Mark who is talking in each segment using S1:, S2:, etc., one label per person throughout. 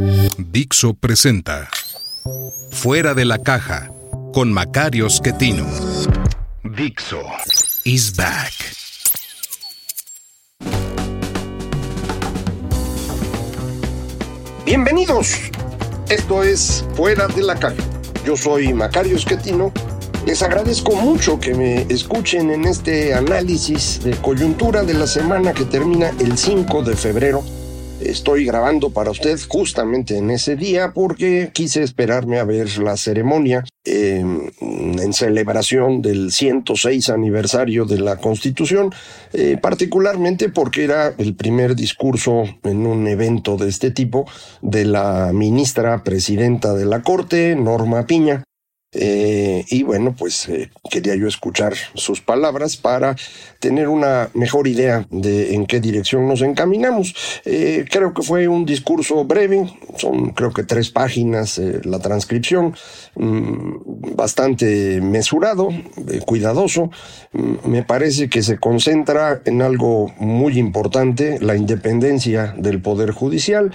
S1: Dixo presenta Fuera de la caja con Macario Schettino. Dixo is back.
S2: Bienvenidos. Esto es Fuera de la caja. Yo soy Macario Schettino. Les agradezco mucho que me escuchen en este análisis de coyuntura de la semana que termina el 5 de febrero Estoy grabando para usted justamente en ese día porque quise esperarme a ver la ceremonia em, en celebración del 106 aniversario de la Constitución, eh, particularmente porque era el primer discurso en un evento de este tipo de la ministra presidenta de la Corte, Norma Piña. Eh, y bueno, pues eh, quería yo escuchar sus palabras para tener una mejor idea de en qué dirección nos encaminamos. Eh, creo que fue un discurso breve, son creo que tres páginas la transcripción, mm, bastante mesurado, cuidadoso. Mm, me parece que se concentra en algo muy importante, la independencia del Poder Judicial.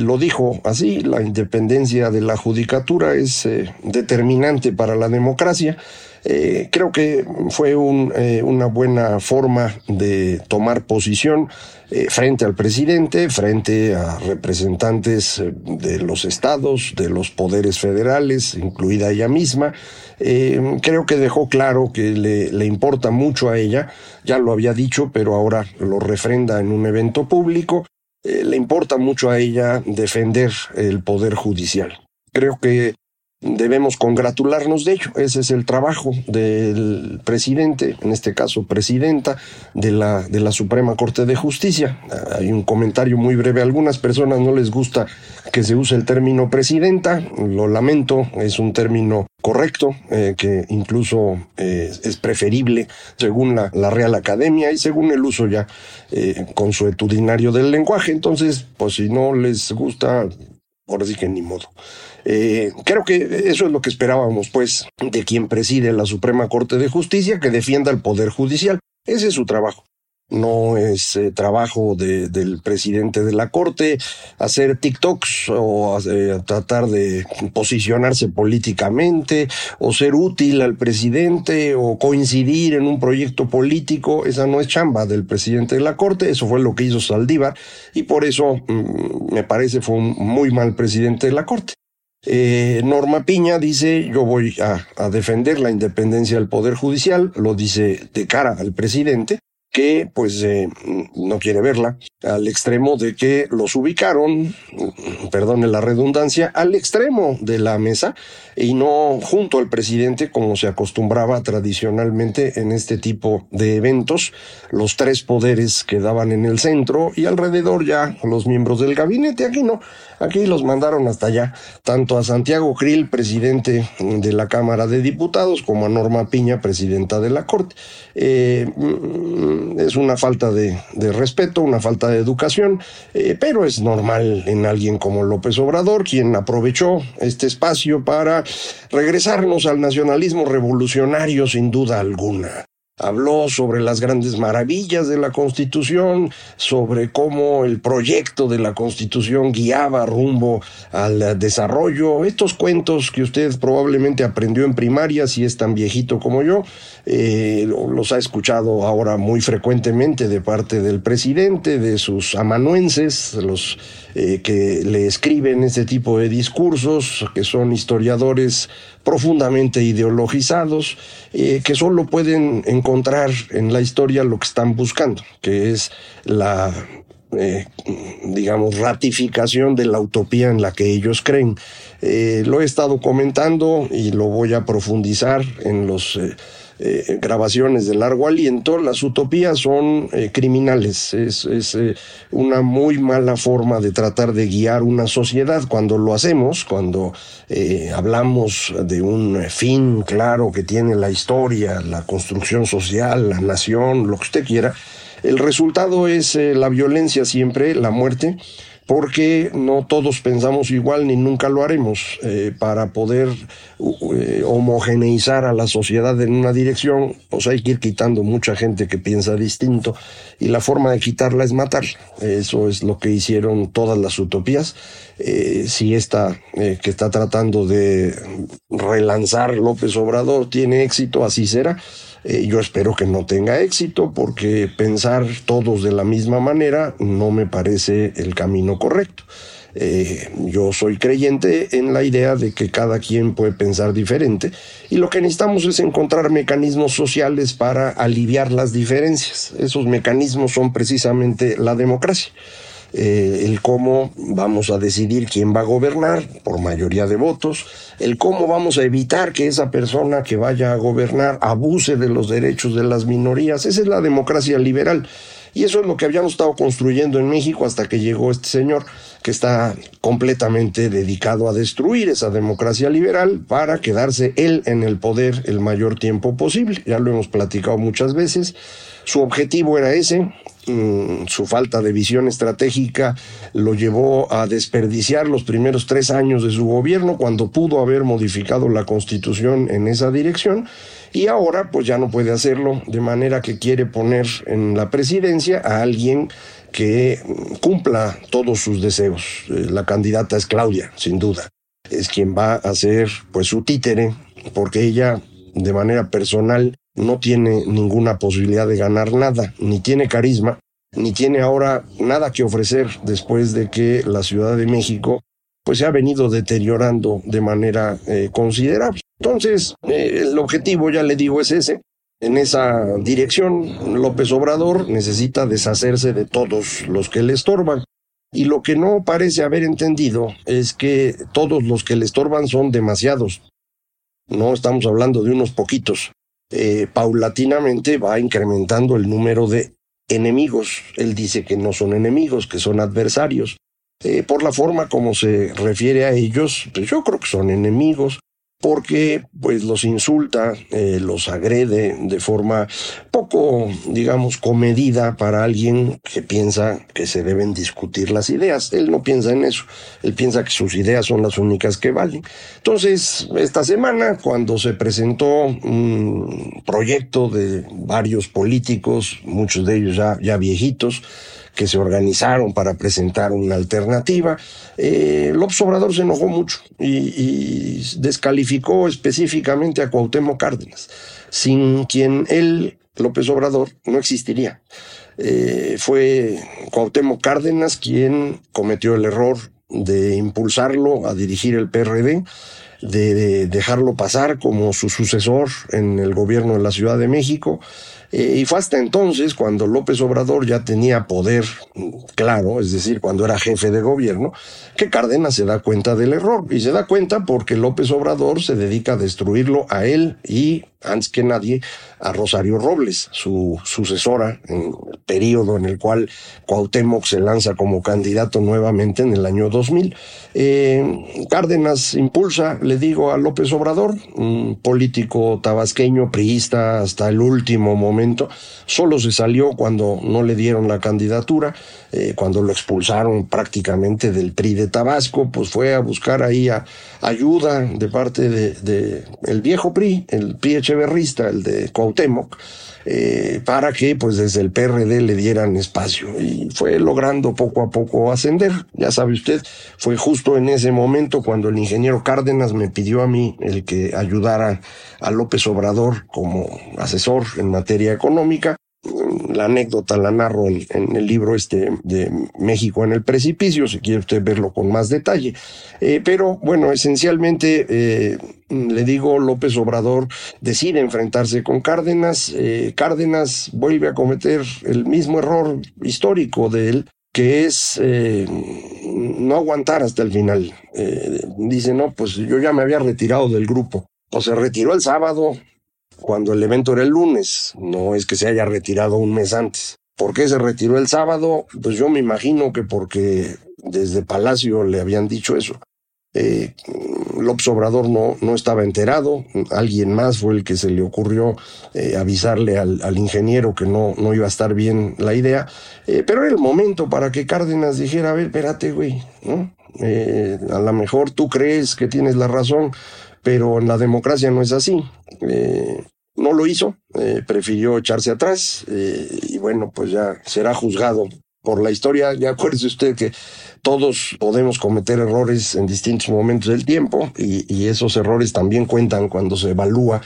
S2: lo dijo así, la independencia de la judicatura es determinante para la democracia. Eh, creo que fue eh, una buena forma de tomar posición eh, frente al presidente, frente a representantes de los estados, de los poderes federales, incluida ella misma. creo que dejó claro que le, le importa mucho a ella, ya lo había dicho, pero ahora lo refrenda en un evento público. le importa mucho a ella defender el poder judicial. Creo que debemos congratularnos de ello. Ese es el trabajo del presidente, en este caso presidenta de la, de la Suprema Corte de Justicia. Hay un comentario muy breve. A algunas personas no les gusta que se use el término presidenta. Lo lamento, es un término correcto, eh, que incluso eh, es preferible según la, la, Real Academia y según el uso ya eh, consuetudinario del lenguaje. Entonces, pues si no les gusta, ahora sí que ni modo. Eh, creo que eso es lo que esperábamos, pues, de quien preside la Suprema Corte de Justicia, que defienda el Poder Judicial. Ese es su trabajo no es eh, trabajo de, del presidente de la Corte hacer TikToks o eh, tratar de posicionarse políticamente o ser útil al presidente o coincidir en un proyecto político. Esa no es chamba del presidente de la Corte, eso fue lo que hizo Saldívar y por eso mm, me parece fue un muy mal presidente de la Corte. Eh, Norma Piña dice, yo voy a, a defender la independencia del Poder Judicial, lo dice de cara al presidente, que pues eh, no quiere verla, al extremo de que los ubicaron, perdone la redundancia, al extremo de la mesa y no junto al presidente como se acostumbraba tradicionalmente en este tipo de eventos. Los tres poderes quedaban en el centro y alrededor ya los miembros del gabinete. Aquí no, aquí los mandaron hasta allá, tanto a Santiago Krill, presidente de la Cámara de Diputados, como a Norma Piña, presidenta de la Corte. Eh, es una falta de, respeto, una falta de educación, eh, pero es normal en alguien como López Obrador, quien aprovechó este espacio para regresarnos al nacionalismo revolucionario sin duda alguna habló sobre las grandes maravillas de la Constitución, sobre cómo el proyecto de la Constitución guiaba rumbo al desarrollo. Estos cuentos que usted probablemente aprendió en primaria, si es tan viejito como yo, eh, los ha escuchado ahora muy frecuentemente de parte del presidente, de sus amanuenses, los eh, que le escriben este tipo de discursos, que son historiadores profundamente ideologizados, eh, que solo pueden encontrar en la historia lo que están buscando, que es la eh, digamos, ratificación de la utopía en la que ellos creen. Eh, lo he estado comentando y lo voy a profundizar en los eh, grabaciones de largo aliento, las utopías son eh, criminales. Es, es eh, una muy mala forma de tratar de guiar una sociedad. Cuando lo hacemos, cuando hablamos de un fin claro que tiene la historia, la construcción social, la nación, lo que usted quiera, el resultado es la violencia siempre, la muerte porque no todos pensamos igual ni nunca lo haremos. Eh, para poder eh, homogeneizar a la sociedad en una dirección, pues hay que ir quitando mucha gente que piensa distinto y la forma de quitarla es matar. Eso es lo que hicieron todas las utopías. Eh, si esta que está tratando de relanzar López Obrador tiene éxito, así será. Eh, yo espero que no tenga éxito porque pensar todos de la misma manera no me parece el camino correcto. Eh, yo soy creyente en la idea de que cada quien puede pensar diferente y lo que necesitamos es encontrar mecanismos sociales para aliviar las diferencias. Esos mecanismos son precisamente la democracia. Eh, el cómo vamos a decidir quién va a gobernar por mayoría de votos, el cómo vamos a evitar que esa persona que vaya a gobernar abuse de los derechos de las minorías. Esa es la democracia liberal. Y eso es lo que habíamos estado construyendo en México hasta que llegó este señor que está completamente dedicado a destruir esa democracia liberal para quedarse él en el poder el mayor tiempo posible. Ya lo hemos platicado muchas veces. Su objetivo era ese, mm, su falta de visión estratégica lo llevó a desperdiciar los primeros tres años de su gobierno cuando pudo haber modificado la constitución en esa dirección y ahora pues ya no puede hacerlo de manera que quiere poner en la presidencia a alguien que cumpla todos sus deseos. Eh, la candidata es Claudia, sin duda. Es quien va a ser pues su títere porque ella de manera personal no tiene ninguna posibilidad de ganar nada, ni tiene carisma, ni tiene ahora nada que ofrecer después de que la Ciudad de México pues se ha venido deteriorando de manera eh, considerable. Entonces, eh, el objetivo, ya le digo, es ese. En esa dirección, López Obrador necesita deshacerse de todos los que le estorban. Y lo que no parece haber entendido es que todos los que le estorban son demasiados. No estamos hablando de unos poquitos. Eh, paulatinamente va incrementando el número de enemigos. Él dice que no son enemigos, que son adversarios. Eh, por la forma como se refiere a ellos, pues yo creo que son enemigos porque pues los insulta, eh, los agrede de forma poco, digamos, comedida para alguien que piensa que se deben discutir las ideas. Él no piensa en eso, él piensa que sus ideas son las únicas que valen. Entonces, esta semana, cuando se presentó un proyecto de varios políticos, muchos de ellos ya, ya viejitos, que se organizaron para presentar una alternativa. Eh, López Obrador se enojó mucho y, descalificó específicamente a Cuauhtémoc Cárdenas, sin quien él, López Obrador, no existiría. Eh, fue Cuauhtémoc Cárdenas quien cometió el error de impulsarlo a dirigir el PRD, de dejarlo pasar como su sucesor en el gobierno de la Ciudad de México, eh, y fue hasta entonces cuando López Obrador ya tenía poder claro, es decir, cuando era jefe de gobierno, que Cárdenas se da cuenta del error. Y se da cuenta porque López Obrador se dedica a destruirlo a él y antes que nadie, a Rosario Robles, su sucesora en el periodo en el cual Cuauhtémoc se lanza como candidato nuevamente en el año 2000. Eh, Cárdenas impulsa, le digo, a López Obrador, un político tabasqueño, priista hasta el último momento, solo se salió cuando no le dieron la candidatura, eh, cuando lo expulsaron prácticamente del PRI de Tabasco, pues fue a buscar ahí ayuda de parte de, de el viejo PRI, el PRI echeverrista, el de Cuauhtémoc, eh, para que pues desde el PRD le dieran espacio y fue logrando poco a poco ascender. Ya sabe usted, fue justo en ese momento cuando el ingeniero Cárdenas me pidió a mí el que ayudara a López Obrador como asesor en materia económica la anécdota la narro en, el libro este de México en el precipicio, si quiere usted verlo con más detalle. Eh, pero bueno, esencialmente eh, le digo, López Obrador decide enfrentarse con Cárdenas. Eh, Cárdenas vuelve a cometer el mismo error histórico de él, que es no aguantar hasta el final. dice, no, pues yo ya me había retirado del grupo. Pues se retiró el sábado, cuando el evento era el lunes, no es que se haya retirado un mes antes. ¿Por qué se retiró el sábado? Pues yo me imagino que porque desde Palacio le habían dicho eso. Eh, López Obrador no, no estaba enterado, alguien más fue el que se le ocurrió eh, avisarle al, al, ingeniero que no, no iba a estar bien la idea, eh, pero era el momento para que Cárdenas dijera, a ver, espérate, güey. Eh, a lo mejor tú crees que tienes la razón, pero en la democracia no es así. Eh, no lo hizo, eh, prefirió echarse atrás y bueno, pues ya será juzgado por la historia. Ya acuérdese usted que todos podemos cometer errores en distintos momentos del tiempo y esos errores también cuentan cuando se evalúa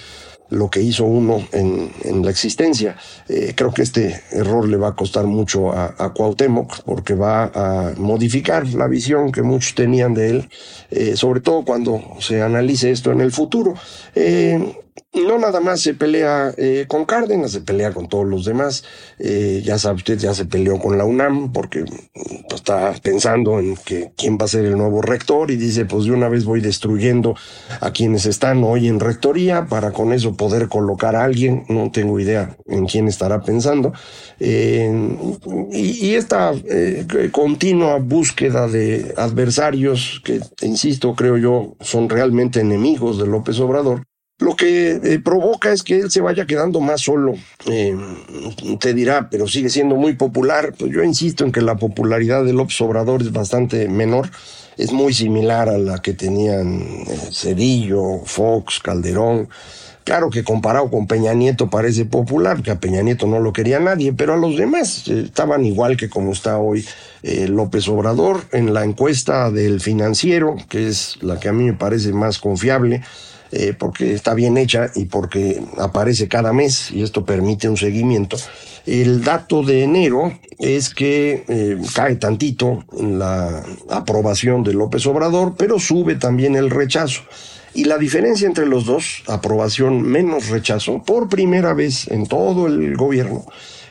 S2: lo que hizo uno en, en la existencia. Eh, creo que este error le va a costar mucho a, Cuauhtémoc porque va a modificar la visión que muchos tenían de él, eh, sobre todo cuando se analice esto en el futuro. Eh, no nada más se pelea eh, con Cárdenas, se pelea con todos los demás. Eh, ya sabe usted, ya se peleó con la UNAM porque pues, está pensando en que quién va a ser el nuevo rector y dice, pues de una vez voy destruyendo a quienes están hoy en rectoría para con eso poder colocar a alguien. No tengo idea en quién estará pensando. Eh, y, esta continua búsqueda de adversarios que, insisto, creo yo, son realmente enemigos de López Obrador lo que eh, provoca es que él se vaya quedando más solo. Eh, te dirá, pero sigue siendo muy popular. Pues yo insisto en que la popularidad de López Obrador es bastante menor. Es muy similar a la que tenían eh, Cedillo, Fox, Calderón. Claro que comparado con Peña Nieto parece popular, que a Peña Nieto no lo quería nadie, pero a los demás estaban igual que como está hoy López Obrador. En la encuesta del financiero, que es la que a mí me parece más confiable, eh, porque está bien hecha y porque aparece cada mes y esto permite un seguimiento. El dato de enero es que eh, cae tantito la aprobación de López Obrador, pero sube también el rechazo. Y la diferencia entre los dos, aprobación menos rechazo, por primera vez en todo el gobierno,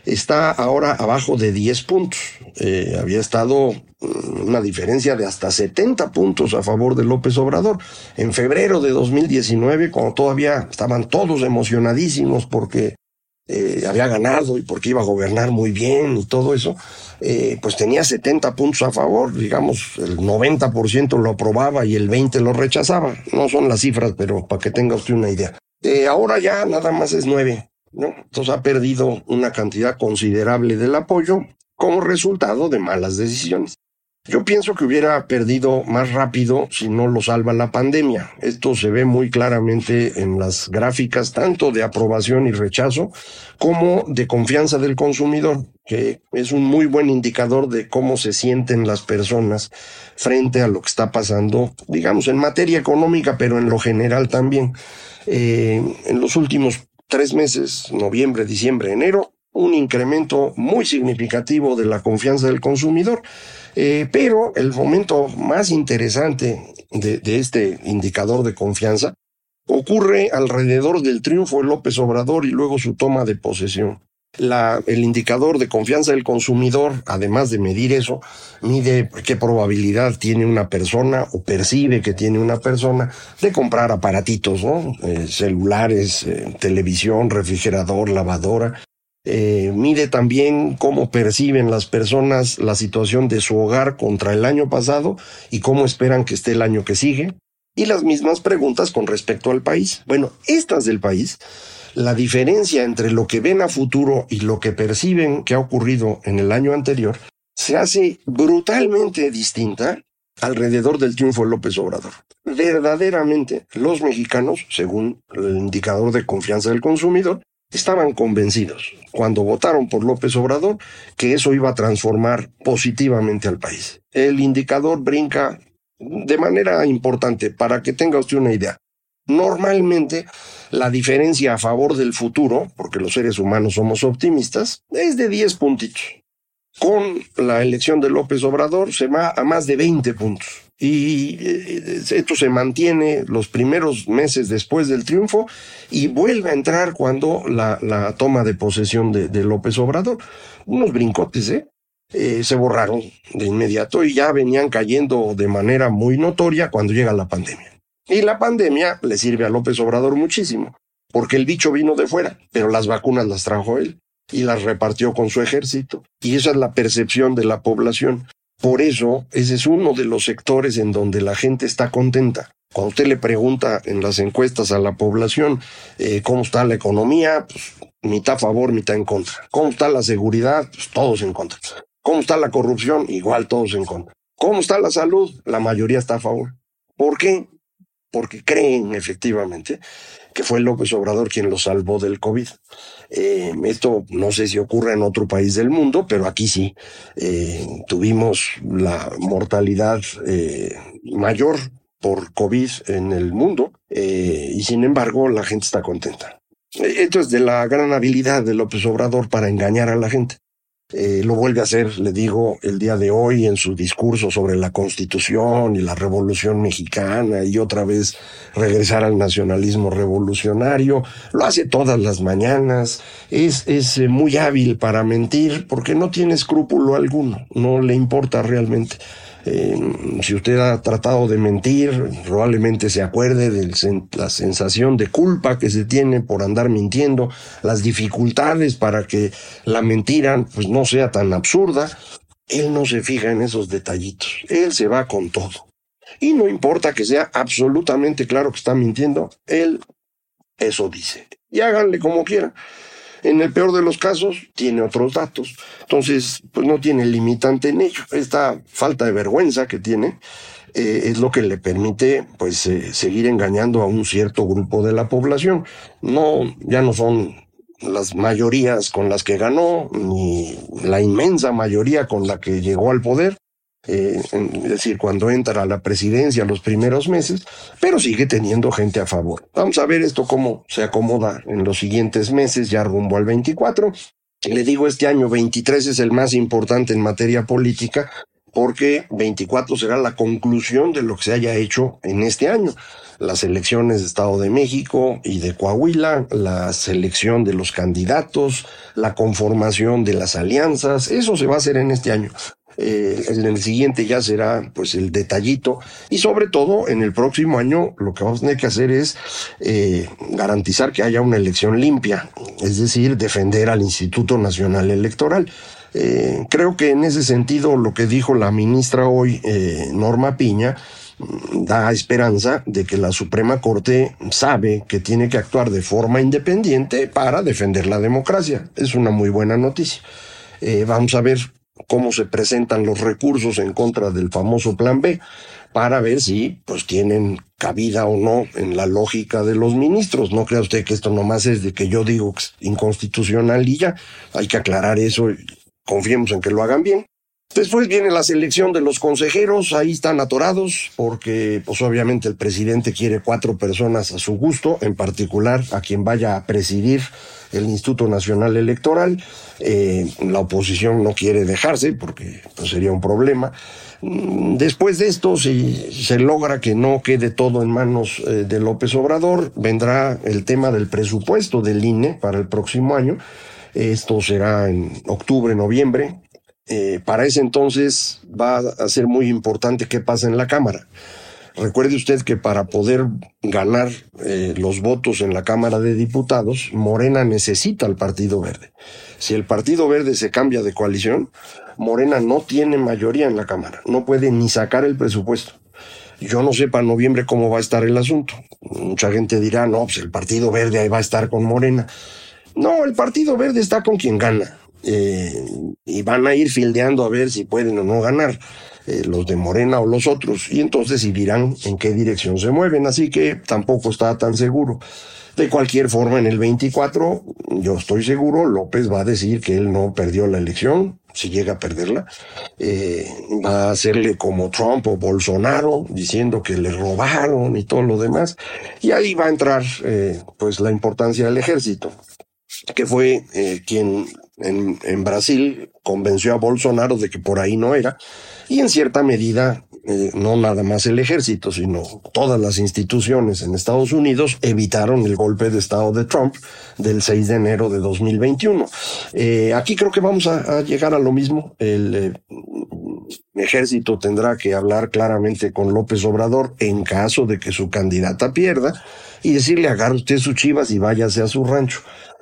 S2: está ahora abajo de 10 puntos. Eh, había estado mm, una diferencia de hasta 70 puntos a favor de López Obrador. En febrero de 2019, cuando todavía estaban todos emocionadísimos porque eh, había ganado y porque iba a gobernar muy bien y todo eso, eh, pues tenía 70 puntos a favor, digamos, el 90% lo aprobaba y el 20% lo rechazaba. No son las cifras, pero para que tenga usted una idea. Eh, ahora ya nada más es 9. ¿No? Entonces ha perdido una cantidad considerable del apoyo como resultado de malas decisiones. Yo pienso que hubiera perdido más rápido si no lo salva la pandemia. Esto se ve muy claramente en las gráficas tanto de aprobación y rechazo como de confianza del consumidor, que es un muy buen indicador de cómo se sienten las personas frente a lo que está pasando, digamos, en materia económica, pero en lo general también. Eh, en los últimos tres meses, noviembre, diciembre, enero, un incremento muy significativo de la confianza del consumidor. Eh, pero el momento más interesante de, de, este indicador de confianza ocurre alrededor del triunfo de López Obrador y luego su toma de posesión. El indicador de confianza del consumidor, además de medir eso, mide qué probabilidad tiene una persona o percibe que tiene una persona de comprar aparatitos, ¿no? Eh, celulares, eh, televisión, refrigerador, lavadora, eh, mide también cómo perciben las personas la situación de su hogar contra el año pasado y cómo esperan que esté el año que sigue. Y las mismas preguntas con respecto al país. Bueno, estas del país, la diferencia entre lo que ven a futuro y lo que perciben que ha ocurrido en el año anterior se hace brutalmente distinta alrededor del triunfo de López Obrador. Verdaderamente, los mexicanos, según el indicador de confianza del consumidor, estaban convencidos cuando votaron por López Obrador que eso iba a transformar positivamente al país. El indicador brinca de manera importante para que tenga usted una idea. Normalmente la diferencia a favor del futuro, porque los seres humanos somos optimistas, es de 10 puntitos. Con la elección de López Obrador se va a más de 20 puntos. Y eh, esto se mantiene los primeros meses después del triunfo y vuelve a entrar cuando la, toma de posesión de, de, López Obrador. Unos brincotes, ¿eh? ¿eh? Se borraron de inmediato y ya venían cayendo de manera muy notoria cuando llega la pandemia. Y la pandemia le sirve a López Obrador muchísimo, porque el bicho vino de fuera, pero las vacunas las trajo él y las repartió con su ejército. Y esa es la percepción de la población. Por eso, ese es uno de los sectores en donde la gente está contenta. Cuando usted le pregunta en las encuestas a la población eh, cómo está la economía, pues mitad a favor, mitad en contra. ¿Cómo está la seguridad? Pues todos en contra. ¿Cómo está la corrupción? Igual todos en contra. ¿Cómo está la salud? La mayoría está a favor. ¿Por qué? Porque creen efectivamente que fue López Obrador quien lo salvó del COVID. Eh, esto no sé si ocurre en otro país del mundo, pero aquí sí. Eh, tuvimos la mortalidad eh, mayor por COVID en el mundo y sin embargo la gente está contenta. Esto es de la gran habilidad de López Obrador para engañar a la gente. Eh, lo vuelve a hacer, le digo, el día de hoy en su discurso sobre la Constitución y la Revolución Mexicana y otra vez regresar al nacionalismo revolucionario. Lo hace todas las mañanas. Es, es eh, muy hábil para mentir porque no tiene escrúpulo alguno, no le importa realmente. Eh, si usted ha tratado de mentir, probablemente se acuerde de la sensación de culpa que se tiene por andar mintiendo, las dificultades para que la mentira pues, no sea tan absurda. Él no se fija en esos detallitos, él se va con todo. Y no importa que sea absolutamente claro que está mintiendo, él eso dice. Y háganle como quieran. En el peor de los casos, tiene otros datos. Entonces, pues no tiene limitante en ello. Esta falta de vergüenza que tiene eh, es lo que le permite, pues, eh, seguir engañando a un cierto grupo de la población. No, ya no son las mayorías con las que ganó, ni la inmensa mayoría con la que llegó al poder, eh, es decir, cuando entra a la presidencia los primeros meses, pero sigue teniendo gente a favor. Vamos a ver esto cómo se acomoda en los siguientes meses, ya rumbo al 24. Le digo, este año 23 es el más importante en materia política porque 24 será la conclusión de lo que se haya hecho en este año. Las elecciones de Estado de México y de Coahuila, la selección de los candidatos, la conformación de las alianzas, eso se va a hacer en este año. Eh, en el siguiente ya será pues el detallito y sobre todo en el próximo año lo que vamos a tener que hacer es eh, garantizar que haya una elección limpia, es decir, defender al Instituto Nacional Electoral. Eh, creo que en ese sentido lo que dijo la ministra hoy, Norma Piña, mm, da esperanza de que la Suprema Corte sabe que tiene que actuar de forma independiente para defender la democracia. Es una muy buena noticia. vamos a ver cómo se presentan los recursos en contra del famoso plan B para ver si pues tienen cabida o no en la lógica de los ministros. No crea usted que esto nomás es de que yo digo inconstitucional y ya. Hay que aclarar eso y confiemos en que lo hagan bien. Después viene la selección de los consejeros, ahí están atorados porque pues obviamente el presidente quiere cuatro personas a su gusto, en particular a quien vaya a presidir el Instituto Nacional Electoral. Eh, la oposición no quiere dejarse porque pues, sería un problema. Mm, después de esto, si se logra que no quede todo en manos eh, de López Obrador, vendrá el tema del presupuesto del INE para el próximo año. Esto será en octubre, noviembre. Eh, para ese entonces va a ser muy importante qué pasa en la Cámara. Recuerde usted que para poder ganar eh, los votos en la Cámara de Diputados, Morena necesita al Partido Verde. Si el Partido Verde se cambia de coalición, Morena no tiene mayoría en la Cámara, no puede ni sacar el presupuesto. Yo no sé para noviembre cómo va a estar el asunto. Mucha gente dirá, no, pues el Partido Verde ahí va a estar con Morena. No, el Partido Verde está con quien gana. Eh, y van a ir fildeando a ver si pueden o no ganar. Eh, los de Morena o los otros, y entonces dirán en qué dirección se mueven, así que tampoco está tan seguro. De cualquier forma, en el 24, yo estoy seguro, López va a decir que él no perdió la elección, si llega a perderla, eh, va a hacerle como Trump o Bolsonaro, diciendo que le robaron y todo lo demás, y ahí va a entrar pues la importancia del ejército, que fue quien en, en Brasil convenció a Bolsonaro de que por ahí no era, y en cierta medida eh, no nada más el ejército, sino todas las instituciones en Estados Unidos evitaron el golpe de Estado de Trump del 6 de enero de 2021. Eh, aquí creo que vamos a, llegar a lo mismo. El, eh, ejército tendrá que hablar claramente con López Obrador en caso de que su candidata pierda y decirle agarre usted sus chivas y váyase a su rancho.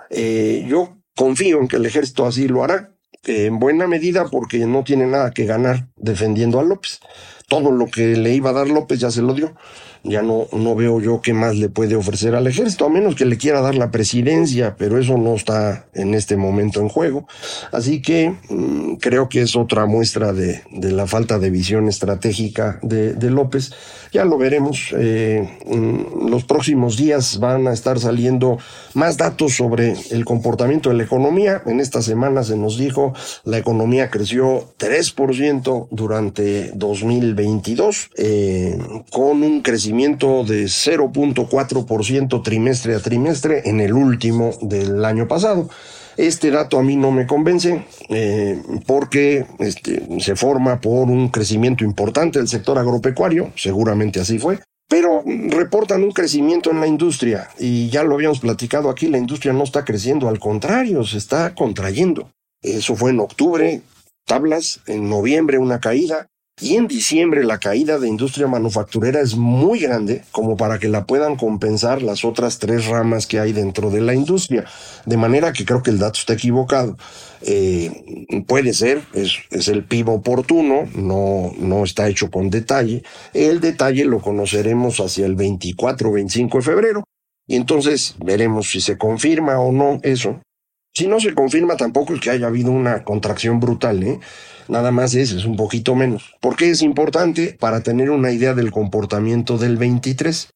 S2: Eh, yo confío en que el ejército así lo hará, en buena medida porque no tiene nada que ganar defendiendo a López. Todo lo que le iba a dar López ya se lo dio ya no, no veo yo qué más le puede ofrecer al ejército, a menos que le quiera dar la presidencia, pero eso no está en este momento en juego. Así que mm, creo que es otra muestra de, de, la falta de visión estratégica de, López. Ya lo veremos. Eh, mm, los próximos días van a estar saliendo más datos sobre el comportamiento de la economía. En esta semana se nos dijo la economía creció 3% durante 2022, eh, con un crecimiento de 0.4% trimestre a trimestre en el último del año pasado. Este dato a mí no me convence eh, porque este, se forma por un crecimiento importante del sector agropecuario, seguramente así fue, pero reportan un crecimiento en la industria y ya lo habíamos platicado aquí, la industria no está creciendo, al contrario, se está contrayendo. Eso fue en octubre, tablas, en noviembre una caída, y en diciembre la caída de industria manufacturera es muy grande como para que la puedan compensar las otras tres ramas que hay dentro de la industria. De manera que creo que el dato está equivocado. Eh, puede ser, es, el PIB oportuno, no, no está hecho con detalle. El detalle lo conoceremos hacia el 24 o 25 de febrero. Y entonces veremos si se confirma o no eso. Si no se confirma tampoco que haya habido una contracción brutal, ¿eh? Nada más es, es un poquito menos. ¿Por qué es importante? Para tener una idea del comportamiento del 23.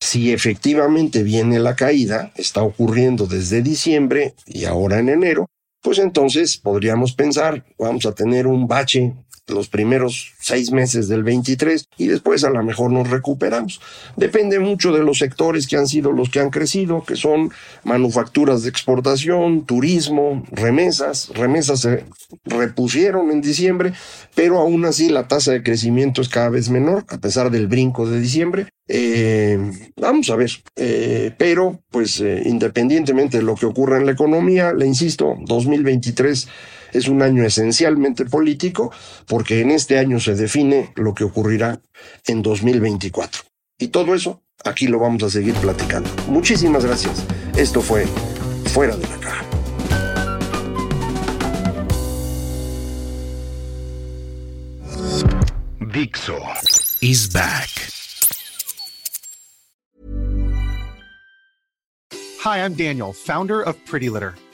S2: Si efectivamente viene la caída, está ocurriendo desde diciembre y ahora en enero, pues entonces podríamos pensar, vamos a tener un bache los primeros seis meses del 23 y después a lo mejor nos recuperamos. Depende mucho de los sectores que han sido los que han crecido, que son manufacturas de exportación, turismo, remesas. Remesas se repusieron en diciembre, pero aún así la tasa de crecimiento es cada vez menor, a pesar del brinco de diciembre. Eh, vamos a ver, eh, pero pues eh, independientemente de lo que ocurra en la economía, le insisto, 2023 es un año esencialmente político porque en este año se define lo que ocurrirá en 2024. Y todo eso aquí lo vamos a seguir platicando. Muchísimas gracias. Esto fue Fuera de la Caja.
S1: Dixo is back.
S3: Hi, I'm Daniel, founder of Pretty Litter.